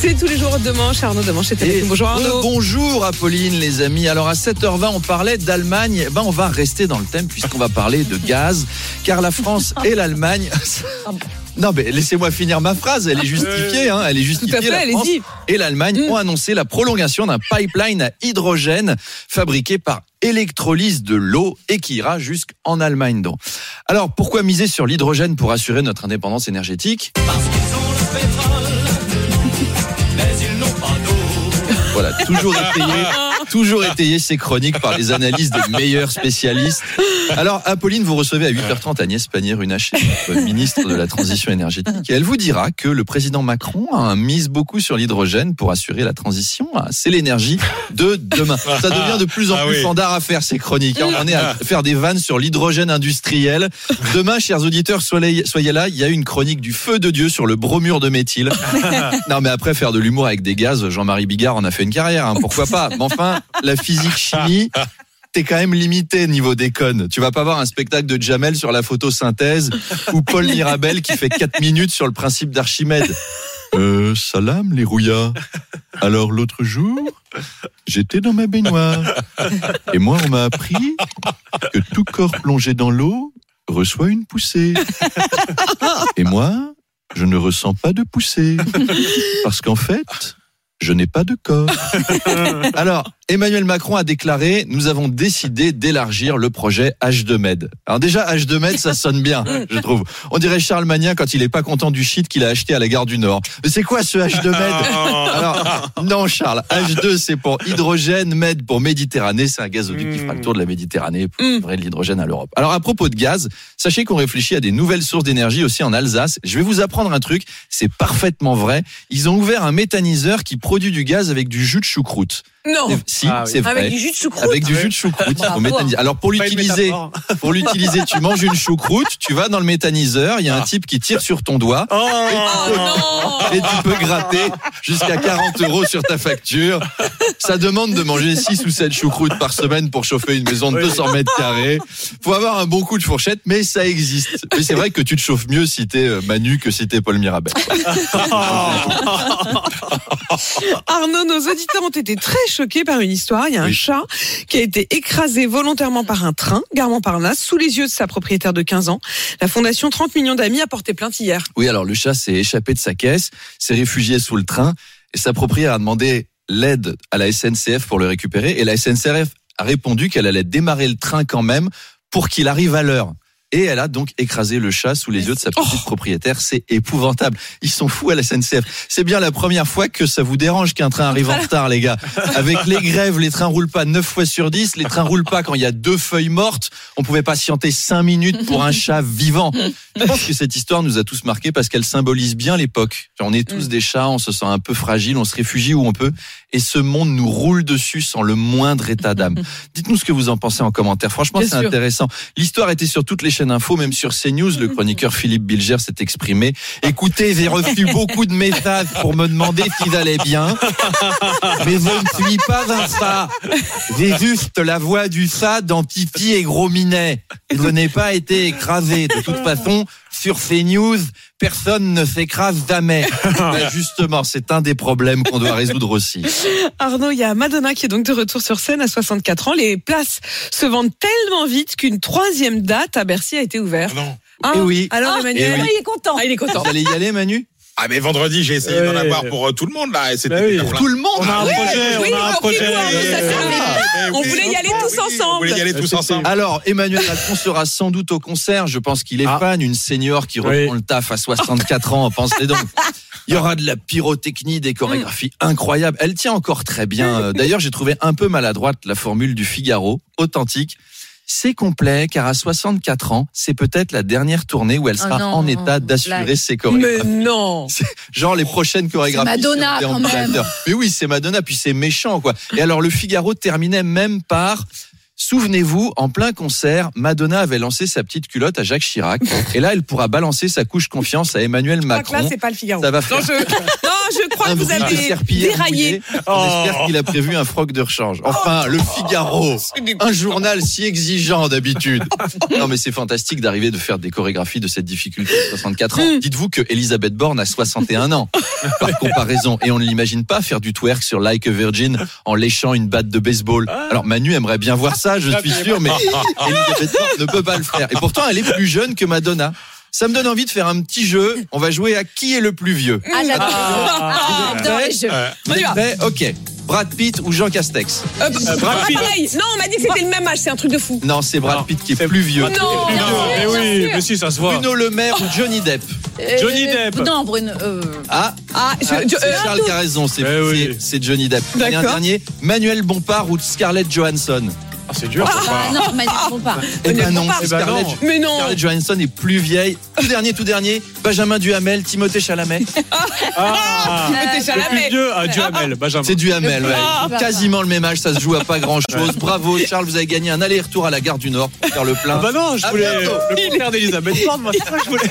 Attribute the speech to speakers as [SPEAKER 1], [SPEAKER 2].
[SPEAKER 1] C'est tous les jours de manche. Arnaud de manche est avec
[SPEAKER 2] Et
[SPEAKER 1] nous. Bonjour Arnaud.
[SPEAKER 2] bonjour Apolline les amis. Alors à 7h20 on parlait d'Allemagne. Eh Ben on va rester dans le thème puisqu'on va parler de gaz car la France et l'Allemagne Non mais laissez-moi finir ma phrase, elle est justifiée hein, elle est
[SPEAKER 1] Tout
[SPEAKER 2] justifiée.
[SPEAKER 1] à fait,
[SPEAKER 2] La France
[SPEAKER 1] allez-y.
[SPEAKER 2] et l'Allemagne
[SPEAKER 1] Mm.
[SPEAKER 2] ont annoncé la prolongation d'un pipeline à hydrogène fabriqué par électrolyse de l'eau et qui ira jusqu'en Allemagne donc. Alors pourquoi miser sur l'hydrogène pour assurer notre indépendance énergétique? Voilà, toujours étayé, toujours étayé ces chroniques par les analyses des meilleurs spécialistes. Alors, Apolline, vous recevez à 8h30 Agnès Pannier-Runacher, ministre de la Transition énergétique, et elle vous dira que le président Macron a mise beaucoup sur l'hydrogène pour assurer la transition. Ah, C'est l'énergie de demain. Ça devient de plus en
[SPEAKER 3] Ah
[SPEAKER 2] plus
[SPEAKER 3] oui.
[SPEAKER 2] fandard à faire ces chroniques. hein. On est à faire des vannes sur l'hydrogène industriel. Demain, chers auditeurs, soyez, soyez là. Il y a une chronique du feu de Dieu sur le bromure de méthyle. Non, mais après, faire de l'humour avec des gaz, Jean-Marie Bigard en a fait une carrière, hein, pourquoi pas? Mais enfin, la physique chimie, t'es quand même limité niveau déconne. Tu vas pas voir un spectacle de Jamel sur la photosynthèse ou Paul Mirabel qui fait 4 minutes sur le principe d'Archimède. Euh, salam les rouillards. Alors l'autre jour, j'étais dans ma baignoire. Et moi, on m'a appris que tout corps plongé dans l'eau reçoit une poussée. Et moi, je ne ressens pas de poussée. Parce qu'en fait, je n'ai pas de corps. Alors, Emmanuel Macron a déclaré Nous avons décidé d'élargir le projet H2Med. Alors, déjà, H2Med, ça sonne bien, je trouve. On dirait Charles Magnin quand il est pas content du shit qu'il a acheté à la gare du Nord. Mais c'est quoi ce H2Med Alors, non, Charles, H2, c'est pour hydrogène, Med pour Méditerranée. C'est un gazoduc qui fera le tour de la Méditerranée pour livrer de l'hydrogène à l'Europe. Alors, à propos de gaz, sachez qu'on réfléchit à des nouvelles sources d'énergie aussi en Alsace. Je vais vous apprendre un truc, c'est parfaitement vrai. Ils ont ouvert un méthaniseur qui produit du gaz avec du jus de choucroute.
[SPEAKER 1] Non.
[SPEAKER 2] Si,
[SPEAKER 3] Ah oui.
[SPEAKER 2] c'est vrai.
[SPEAKER 1] Avec du jus de choucroute.
[SPEAKER 2] Avec du jus de choucroute. au méthaniseur. Alors pour l'utiliser, pour l'utiliser, tu manges une choucroute, tu vas dans le méthaniseur, il y a un type qui tire sur ton doigt
[SPEAKER 1] Oh non.
[SPEAKER 2] et tu peux gratter jusqu'à 40 euros sur ta facture. Ça demande de manger 6 ou 7 choucroutes par semaine pour chauffer une maison de 200 mètres carrés. Faut avoir un bon coup de fourchette, mais ça existe. Mais c'est vrai que tu te chauffes mieux si t'es euh, Manu que si t'es Paul Mirabel.
[SPEAKER 1] Arnaud, nos auditeurs ont été très choqués par une histoire. Il y a un
[SPEAKER 2] Oui.
[SPEAKER 1] chat qui a été écrasé volontairement par un train, gare Montparnasse, sous les yeux de sa propriétaire de 15 ans. La fondation 30 millions d'amis a porté plainte hier.
[SPEAKER 2] Oui, alors le chat s'est échappé de sa caisse, s'est réfugié sous le train et sa propriétaire a demandé l'aide à la SNCF pour le récupérer et la SNCF a répondu qu'elle allait démarrer le train quand même pour qu'il arrive à l'heure. Et elle a donc écrasé le chat sous les yeux de sa petite propriétaire. C'est épouvantable. Ils sont fous à la SNCF. C'est bien la première fois que ça vous dérange qu'un train arrive en retard, les gars. Avec les grèves, les trains roulent pas 9 fois sur 10. Les trains roulent pas quand il y a deux feuilles mortes. On pouvait patienter 5 minutes pour un chat vivant. Je pense que cette histoire nous a tous marqués parce qu'elle symbolise bien l'époque. On est tous des chats, on se sent un peu fragile, on se réfugie où on peut. Et ce monde nous roule dessus sans le moindre état d'âme. Dites-nous ce que vous en pensez en commentaire. Franchement, c'est intéressant. L'histoire était sur toutes les chaînes info, même sur CNews. Le chroniqueur Philippe Bilger s'est exprimé. Écoutez, j'ai reçu beaucoup de messages pour me demander s'ils allaient bien. Mais je ne suis pas un chat. J'ai juste la voix du chat dans Pipi et Gros Minet. Je n'ai pas été écrasé. De toute façon, sur CNews, personne ne s'écrase jamais. Ben, justement, c'est un des problèmes qu'on doit résoudre aussi.
[SPEAKER 1] Arnaud, il y a Madonna qui est donc de retour sur scène à 64 ans. Les places se vendent tellement vite qu'une troisième date à Bercy a été ouverte.
[SPEAKER 3] Non.
[SPEAKER 1] Hein
[SPEAKER 2] Eh oui.
[SPEAKER 1] Alors
[SPEAKER 2] Eh
[SPEAKER 1] Emmanuel,
[SPEAKER 2] oui.
[SPEAKER 1] il est content. Ah, il est content.
[SPEAKER 2] Vous allez y aller, Manu?
[SPEAKER 3] Ah mais vendredi j'ai essayé d'en avoir pour euh, tout le monde là et c'était
[SPEAKER 4] Bah
[SPEAKER 2] Pour
[SPEAKER 3] plein.
[SPEAKER 2] tout le monde
[SPEAKER 4] On a un
[SPEAKER 1] oui,
[SPEAKER 4] projet,
[SPEAKER 1] oui,
[SPEAKER 4] on a un projet.
[SPEAKER 3] Ah,
[SPEAKER 1] On voulait y aller tous
[SPEAKER 3] On
[SPEAKER 1] ensemble.
[SPEAKER 3] voulait y aller tous ensemble.
[SPEAKER 2] Alors, Emmanuel Macron sera sans doute au concert. Je pense qu'il est
[SPEAKER 4] Ah.
[SPEAKER 2] fan. Une senior qui reprend le taf à 64 ans. Pensez donc. Il y aura de la pyrotechnie, des chorégraphies incroyables. Elle tient encore très bien. Euh, D'ailleurs, j'ai trouvé un peu maladroite la formule du Figaro, authentique. C'est complet car à 64 ans, c'est peut-être la dernière tournée où elle sera
[SPEAKER 5] non,
[SPEAKER 2] en état d'assurer ses chorégraphies.
[SPEAKER 1] Mais non.
[SPEAKER 2] Genre les prochaines chorégraphies.
[SPEAKER 5] Madonna, quand même.
[SPEAKER 2] Mais oui, c'est Madonna, puis c'est méchant, quoi. Et alors, le Figaro terminait même par. Souvenez-vous, en plein concert, Madonna avait lancé sa petite culotte à Jacques Chirac. Et là, elle pourra balancer sa couche confiance à Emmanuel
[SPEAKER 1] que là,
[SPEAKER 2] Macron.
[SPEAKER 1] c'est pas le Figaro.
[SPEAKER 2] Ça va
[SPEAKER 1] Non,
[SPEAKER 2] faire-
[SPEAKER 1] je... non, je crois
[SPEAKER 2] un
[SPEAKER 1] que vous
[SPEAKER 2] de
[SPEAKER 1] déraillé.
[SPEAKER 2] mouillée. On espère qu'il a prévu un froc de rechange. Enfin, le Figaro. Un journal si exigeant d'habitude. Non, mais c'est fantastique d'arriver de faire des chorégraphies de cette difficulté à 64 ans. Dites-vous que Elisabeth Borne a 61 ans, par comparaison. Et on ne l'imagine pas faire du twerk sur Like a Virgin en léchant une batte de baseball. Alors Manu aimerait bien voir ça, je suis sûr, mais Elisabeth Borne ne peut pas le faire. Et pourtant, elle est plus jeune que Madonna. Ça me donne envie de faire un petit jeu. On va jouer à qui est le plus vieux.
[SPEAKER 4] Ah, j'adore. Ah, j'adore les jeux.
[SPEAKER 1] On y va.
[SPEAKER 2] Prêt Ok. Brad Pitt ou Jean Castex
[SPEAKER 1] Euh,
[SPEAKER 3] Brad
[SPEAKER 1] ah,
[SPEAKER 3] Pitt.
[SPEAKER 1] pareil. Non, on m'a dit que c'était le même âge, c'est un truc de fou.
[SPEAKER 2] Non, c'est Brad
[SPEAKER 5] Non,
[SPEAKER 2] Pitt qui est plus vieux.
[SPEAKER 1] Oh non
[SPEAKER 4] sûr,
[SPEAKER 5] Mais oui, mais si, ça se voit.
[SPEAKER 2] Bruno Le Maire ou Johnny Depp
[SPEAKER 5] Johnny
[SPEAKER 4] Euh,
[SPEAKER 5] Depp.
[SPEAKER 4] Non, Bruno. euh,
[SPEAKER 2] Ah,
[SPEAKER 1] Ah, je-
[SPEAKER 2] ah,
[SPEAKER 1] je-
[SPEAKER 2] c'est
[SPEAKER 1] euh,
[SPEAKER 2] Charles qui a raison, c'est
[SPEAKER 5] Eh oui.
[SPEAKER 2] c'est- c'est Johnny Depp. Et un
[SPEAKER 1] D'accord.
[SPEAKER 2] dernier, Manuel Bompard ou Scarlett Johansson
[SPEAKER 5] Ah, c'est dur. ça.
[SPEAKER 4] Ah non, Manuel pas.
[SPEAKER 2] Eh ben non.
[SPEAKER 5] Eh ben non.
[SPEAKER 1] Mais non.
[SPEAKER 2] Scarlett Johansson est plus vieille. Tout dernier, tout dernier, Benjamin Duhamel, Timothée Chalamet.
[SPEAKER 5] Ah,
[SPEAKER 1] Timothée
[SPEAKER 5] le
[SPEAKER 1] Chalamet.
[SPEAKER 5] plus vieux à Duhamel, Benjamin.
[SPEAKER 2] C'est Duhamel, ouais.
[SPEAKER 4] Ah.
[SPEAKER 2] Quasiment le même âge, ça se joue à pas grand chose. Bravo, Charles, vous avez gagné un aller-retour à la gare du Nord pour faire le plein.
[SPEAKER 5] Ah bah non, je
[SPEAKER 2] À
[SPEAKER 5] voulais
[SPEAKER 2] bientôt.
[SPEAKER 5] le contraire d'Elisabeth Borne, moi, c'est ça que je voulais.